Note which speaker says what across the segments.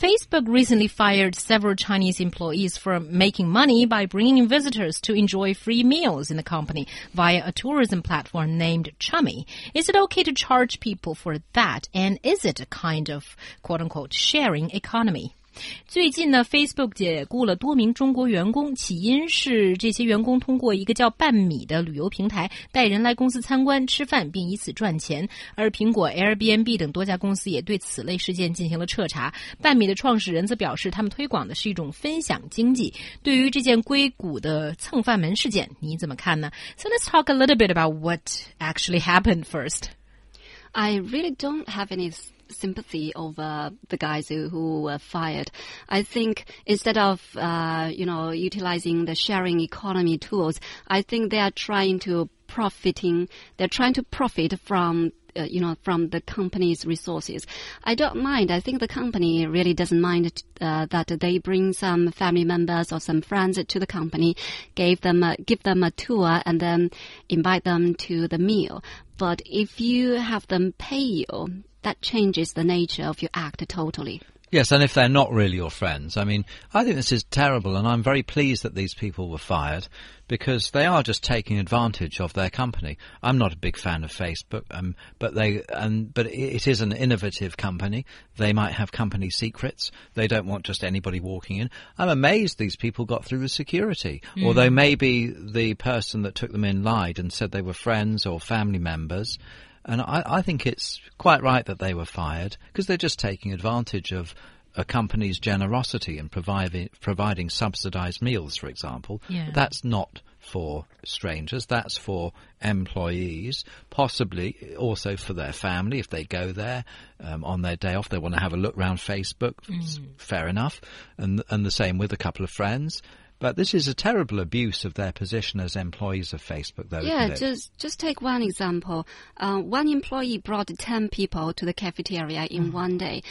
Speaker 1: Facebook recently fired several Chinese employees for making money by bringing in visitors to enjoy free meals in the company via a tourism platform named Chummy. Is it okay to charge people for that? And is it a kind of quote unquote sharing economy? 最近呢，Facebook 解雇了多名中国员工，起因是这些员工通过一个叫半米的旅游平台带人来公司参观、吃饭，并以此赚钱。而苹果、Airbnb 等多家公司也对此类事件进行了彻查。半米的创始人则表示，他们推广的是一种分享经济。对于这件硅谷的蹭饭门事件，你怎么看呢？So let's talk a little bit about what actually happened first.
Speaker 2: I really don't have any sympathy over the guys who, who were fired. I think instead of, uh, you know, utilizing the sharing economy tools, I think they are trying to profiting, they're trying to profit from uh, you know, from the company's resources. I don't mind. I think the company really doesn't mind uh, that they bring some family members or some friends to the company, gave them a, give them a tour, and then invite them to the meal. But if you have them pay you, that changes the nature of your act totally.
Speaker 3: Yes, and if they're not really your friends, I mean, I think this is terrible, and I'm very pleased that these people were fired because they are just taking advantage of their company. I'm not a big fan of Facebook, um, but they, um, but it is an innovative company. They might have company secrets. They don't want just anybody walking in. I'm amazed these people got through the security, mm. although maybe the person that took them in lied and said they were friends or family members. And I, I think it's quite right that they were fired because they're just taking advantage of a company's generosity in providing providing subsidized meals, for example.
Speaker 1: Yeah.
Speaker 3: That's not for strangers. That's for employees, possibly also for their family if they go there um, on their day off. They want to have a look around Facebook. Mm. Fair enough, and and the same with a couple of friends. But this is a terrible abuse of their position as employees of Facebook, though.
Speaker 2: Yeah, just just take one example. Uh, one employee brought ten people to the cafeteria in mm. one day.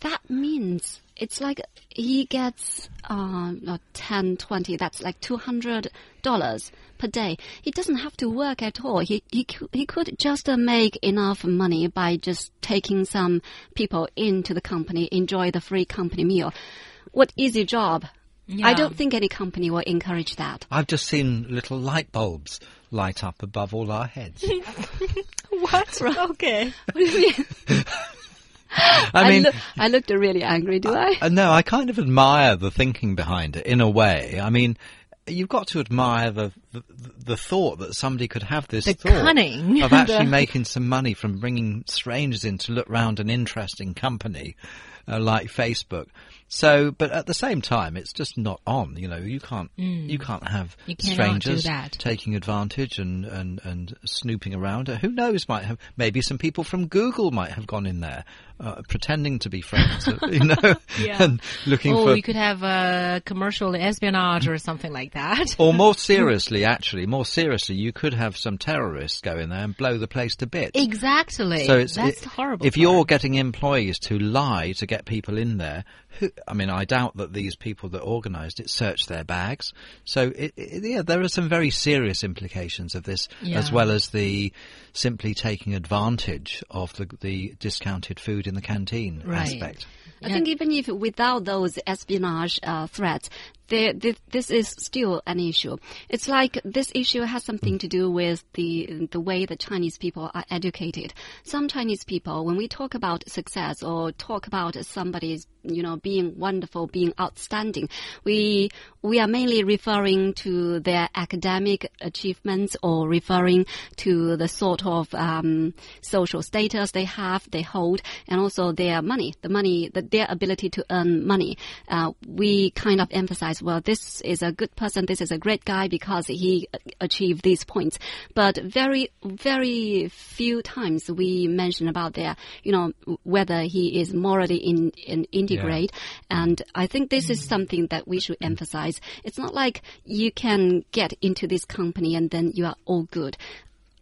Speaker 2: That means it's like he gets uh, 10, 20, that's like $200 per day. He doesn't have to work at all. He, he, he could just uh, make enough money by just taking some people into the company, enjoy the free company meal. What easy job yeah. I don't think any company will encourage that.
Speaker 3: I've just seen little light bulbs light up above all our heads.
Speaker 1: what? Okay.
Speaker 2: What do you mean? I mean, I, lo I, looked really angry, do I?
Speaker 3: Uh, no, I kind of admire the thinking behind it in a way. I mean, you've got to admire the, the, the thought that somebody could have this
Speaker 1: the
Speaker 3: thought
Speaker 1: cunning.
Speaker 3: of actually making some money from bringing strangers in to look round an interesting company uh, like Facebook. So, but at the same time, it's just not on. You know, you can't mm. you can't have
Speaker 1: you
Speaker 3: strangers taking advantage and, and, and snooping around. Who knows? Might have maybe some people from Google might have gone in there uh, pretending to be friends, you know,
Speaker 1: yeah.
Speaker 3: and looking
Speaker 1: oh,
Speaker 3: for.
Speaker 1: you could have a commercial espionage or something like that.
Speaker 3: or more seriously, actually, more seriously, you could have some terrorists go in there and blow the place to bits.
Speaker 1: Exactly.
Speaker 3: So it's
Speaker 1: that's
Speaker 3: it,
Speaker 1: horrible.
Speaker 3: If part. you're getting employees to lie to get people in there, who, I mean, I doubt that these people that organised it searched their bags. So, it, it, yeah, there are some very serious implications of this,
Speaker 1: yeah.
Speaker 3: as well as the simply taking advantage of the, the discounted food in the canteen
Speaker 1: right.
Speaker 3: aspect.
Speaker 2: I think even if without those espionage uh, threats, this is still an issue. It's like this issue has something to do with the the way the Chinese people are educated. Some Chinese people, when we talk about success or talk about somebody's you know being wonderful, being outstanding, we we are mainly referring to their academic achievements or referring to the sort of um, social status they have, they hold, and also their money, the money, the, their ability to earn money. Uh, we kind of emphasize well, this is a good person, this is a great guy because he achieved these points. But very, very few times we mention about their, you know, whether he is morally in, in integrate. Yeah. And I think this is something that we should emphasize. It's not like you can get into this company and then you are all good.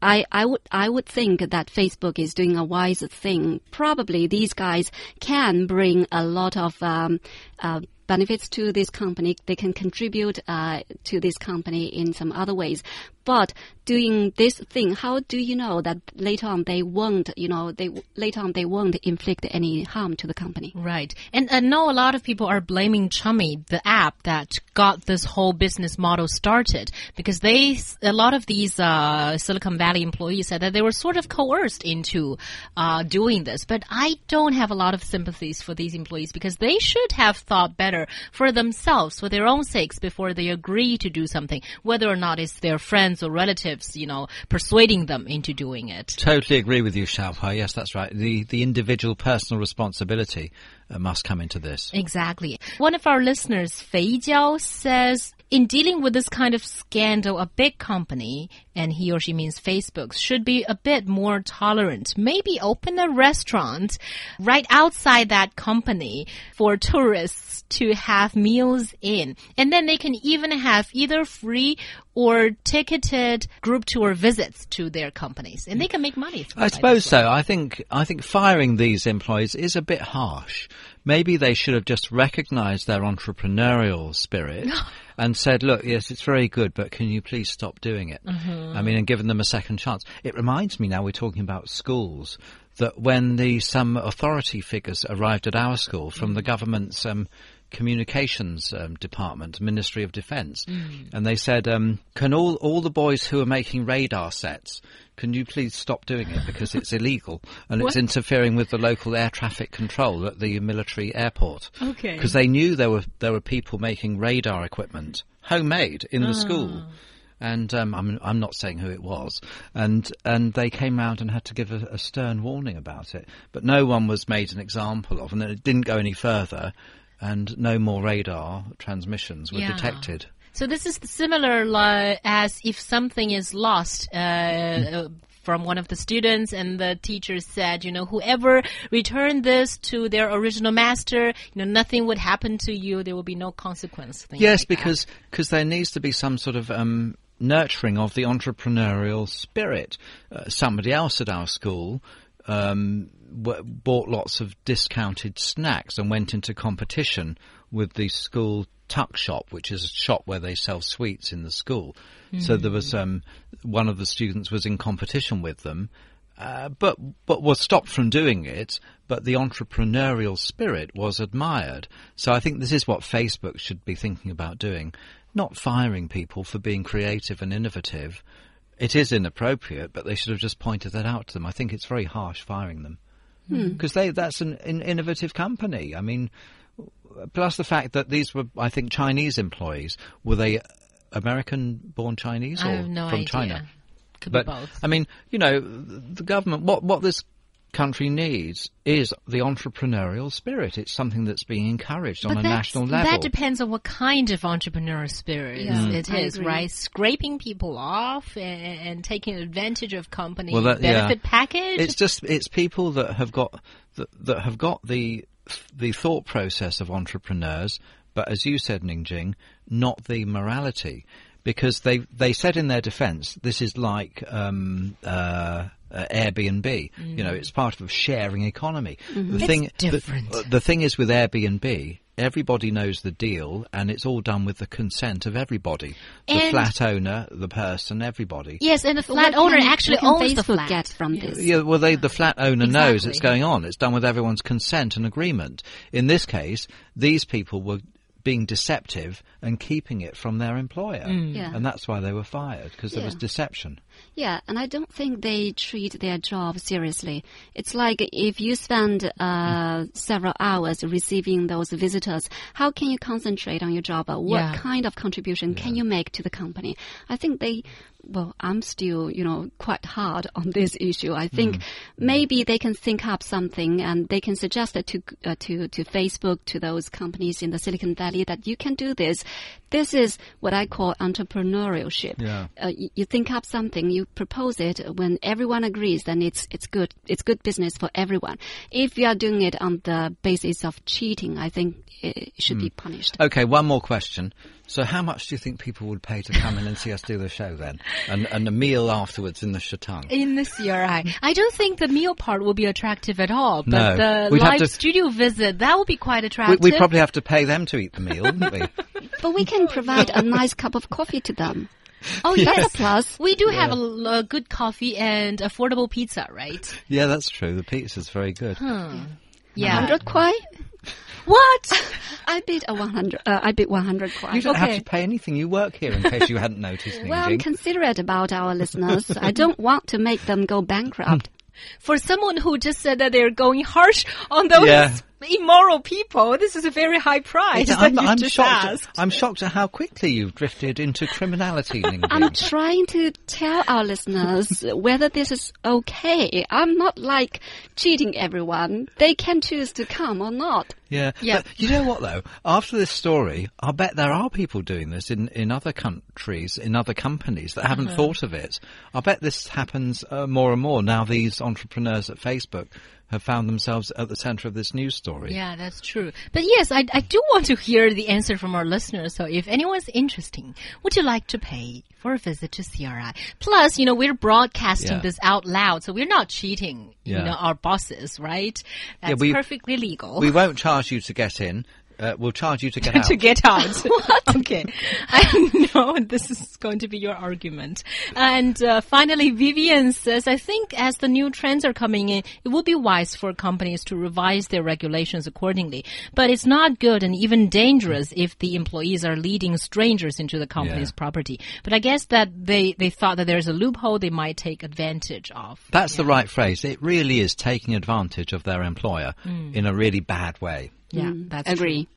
Speaker 2: I, I would I would think that Facebook is doing a wise thing. Probably these guys can bring a lot of um, uh, benefits to this company. They can contribute uh, to this company in some other ways. But doing this thing, how do you know that later on they won't, you know, they later on they won't inflict any harm to the company?
Speaker 1: Right. And I know a lot of people are blaming Chummy, the app that got this whole business model started, because they, a lot of these uh, Silicon Valley employees said that they were sort of coerced into uh, doing this. But I don't have a lot of sympathies for these employees because they should have thought better for themselves, for their own sakes, before they agree to do something, whether or not it's their friends or relatives, you know, persuading them into doing it.
Speaker 3: Totally agree with you, Xiaohua. Yes, that's right. The the individual personal responsibility uh, must come into this.
Speaker 1: Exactly. One of our listeners, Fei Jiao, says in dealing with this kind of scandal, a big company, and he or she means Facebook, should be a bit more tolerant. Maybe open a restaurant right outside that company for tourists to have meals in. And then they can even have either free or ticketed group tour visits to their companies. And they can make money.
Speaker 3: I suppose so. I think, I think firing these employees is a bit harsh. Maybe they should have just recognized their entrepreneurial spirit and said, look, yes, it's very good, but can you please stop doing it? I mean, and given them a second chance. It reminds me now we're talking about schools that when the some authority figures arrived at our school from the government's um, communications um, department, Ministry of Defence, and they said, um, "Can all all the boys who are making radar sets, can you please stop doing it because it's illegal and it's interfering with the local air traffic control at the military airport."
Speaker 1: Okay.
Speaker 3: because they knew there were there were people making radar equipment homemade in the school. And um, I'm I'm not saying who it was, and and they came round and had to give a, a stern warning about it, but no one was made an example of, and it didn't go any further, and no more radar transmissions were
Speaker 1: Yeah.
Speaker 3: detected.
Speaker 1: So this is similar as if something is lost uh, uh, from one of the students, and the teacher said, you know, whoever returned this to their original master, you know, nothing would happen to you. There will be no consequence.
Speaker 3: Yes,
Speaker 1: like
Speaker 3: because cause there needs to be some sort of um, nurturing of the entrepreneurial spirit. Uh, somebody else at our school um, w- bought lots of discounted snacks and went into competition with the school tuck shop, which is a shop where they sell sweets in the school. So there was um, one of the students was in competition with them. Uh, but but was stopped from doing it. But the entrepreneurial spirit was admired. So I think this is what Facebook should be thinking about doing, not firing people for being creative and innovative. It is inappropriate, but they should have just pointed that out to them. I think it's very harsh firing them hmm. because they that's an, an innovative company. I mean, plus the fact that these were, I think, Chinese employees. Were they American-born Chinese or
Speaker 1: no
Speaker 3: from
Speaker 1: idea.
Speaker 3: China?
Speaker 1: Could
Speaker 3: but
Speaker 1: be both.
Speaker 3: I mean, you know, the government. What what this country needs is the entrepreneurial spirit. It's something that's being encouraged on a national level.
Speaker 1: That depends on what kind of entrepreneurial spirit
Speaker 2: Yeah,
Speaker 1: it
Speaker 2: I
Speaker 1: is,
Speaker 2: agree.
Speaker 1: right? Scraping people off and, and taking advantage of company
Speaker 3: Well, that- yeah.
Speaker 1: benefit package.
Speaker 3: It's just it's people that have got that, that have got the the thought process of entrepreneurs, but as you said, Ningjing, not the morality, because they they said in their defence this is like um, uh, uh, Airbnb. You know, mm. it's part of a sharing economy. Mm-hmm. The
Speaker 1: It's
Speaker 3: thing
Speaker 1: different.
Speaker 3: The, the thing is with Airbnb. Everybody knows the deal, and it's all done with the consent of everybody. The
Speaker 1: And-
Speaker 3: flat owner, the person, everybody.
Speaker 1: yes, and the flat
Speaker 2: what
Speaker 1: owner
Speaker 2: can-
Speaker 1: actually
Speaker 2: what can
Speaker 1: owns the flat.
Speaker 2: get from this?
Speaker 3: Yeah, well, they, the flat owner knows it's going on. It's done with everyone's consent and agreement. In this case, these people were being deceptive and keeping it from their employer. Mm.
Speaker 2: Yeah.
Speaker 3: And that's why they were fired, because there was deception.
Speaker 2: Yeah, and I don't think they treat their job seriously. It's like if you spend uh, several hours receiving those visitors, how can you concentrate on your job? What
Speaker 1: Yeah.
Speaker 2: kind of contribution can you make to the company? I think they, well, I'm still, you know, quite hard on this issue. I think maybe they can think up something and they can suggest it to uh, to to Facebook, to those companies in the Silicon Valley that you can do this. This is what I call entrepreneurship.
Speaker 3: Yeah.
Speaker 2: Uh, you, you think up something, you propose it. When everyone agrees, then it's it's good. It's good business for everyone. If you are doing it on the basis of cheating, I think it should be punished.
Speaker 3: Okay, one more question. So, how much do you think people would pay to come in and see us do the show then, and and a meal afterwards in the Shatang?
Speaker 1: In the CRI, I don't think the meal part will be attractive at all, but
Speaker 3: No.
Speaker 1: the
Speaker 3: We'd have
Speaker 1: live
Speaker 3: to-
Speaker 1: studio visit that will be quite
Speaker 3: We,
Speaker 1: attractive.
Speaker 3: we'd probably have to pay them to eat the meal, wouldn't we?
Speaker 2: But we can provide a nice cup of coffee to them.
Speaker 1: oh
Speaker 2: That's
Speaker 1: yes,
Speaker 2: a plus.
Speaker 1: we do have a good coffee and affordable pizza, right?
Speaker 3: yeah, that's true. The pizza's very good.
Speaker 1: Yeah.
Speaker 2: 100 kwai?
Speaker 1: What?
Speaker 2: I bid a 100, uh, I bid 100 kwai.
Speaker 3: You don't have
Speaker 1: Okay.
Speaker 3: to pay anything. You work here, in case you hadn't noticed.
Speaker 2: Well, I'm considerate about our listeners. I don't want to make them go bankrupt.
Speaker 1: For someone who just said that they're going harsh on those
Speaker 3: Yeah.
Speaker 1: Immoral people, this is a very high price that
Speaker 3: I'm, I'm shocked.
Speaker 1: asked.
Speaker 3: I'm shocked at how quickly you've drifted into criminality,
Speaker 2: I'm trying to tell our listeners whether this is okay. I'm not like cheating everyone. They can choose to come or not.
Speaker 3: Yeah.
Speaker 1: Yeah.
Speaker 3: But you know what though? After this story, I bet there are people doing this in, in other countries, in other companies that haven't
Speaker 1: Uh-huh.
Speaker 3: thought of it. I bet this happens uh, more and more now. These entrepreneurs at Facebook have found themselves at the centre of this news story.
Speaker 1: Yeah, that's true. But yes, I, I do want to hear the answer from our listeners. So if anyone's interesting, would you like to pay for a visit to CRI? Plus, you know, we're broadcasting
Speaker 3: Yeah.
Speaker 1: this out loud, so we're not cheating, you
Speaker 3: Yeah.
Speaker 1: know, our bosses, right? That's
Speaker 3: we-
Speaker 1: perfectly legal.
Speaker 3: We won't charge you to get in. Uh, we'll charge you to get out.
Speaker 1: to get out. okay. I know this is going to be your argument. And uh, finally, Vivian says, I think as the new trends are coming in, it would be wise for companies to revise their regulations accordingly. But it's not good and even dangerous if the employees are leading strangers into the company's
Speaker 3: Yeah.
Speaker 1: property. But I guess that they, they thought that there's a loophole they might take advantage of.
Speaker 3: That's the right phrase. It really is taking advantage of their employer in a really bad way.
Speaker 1: Yeah, mm. that's true.
Speaker 2: Agree.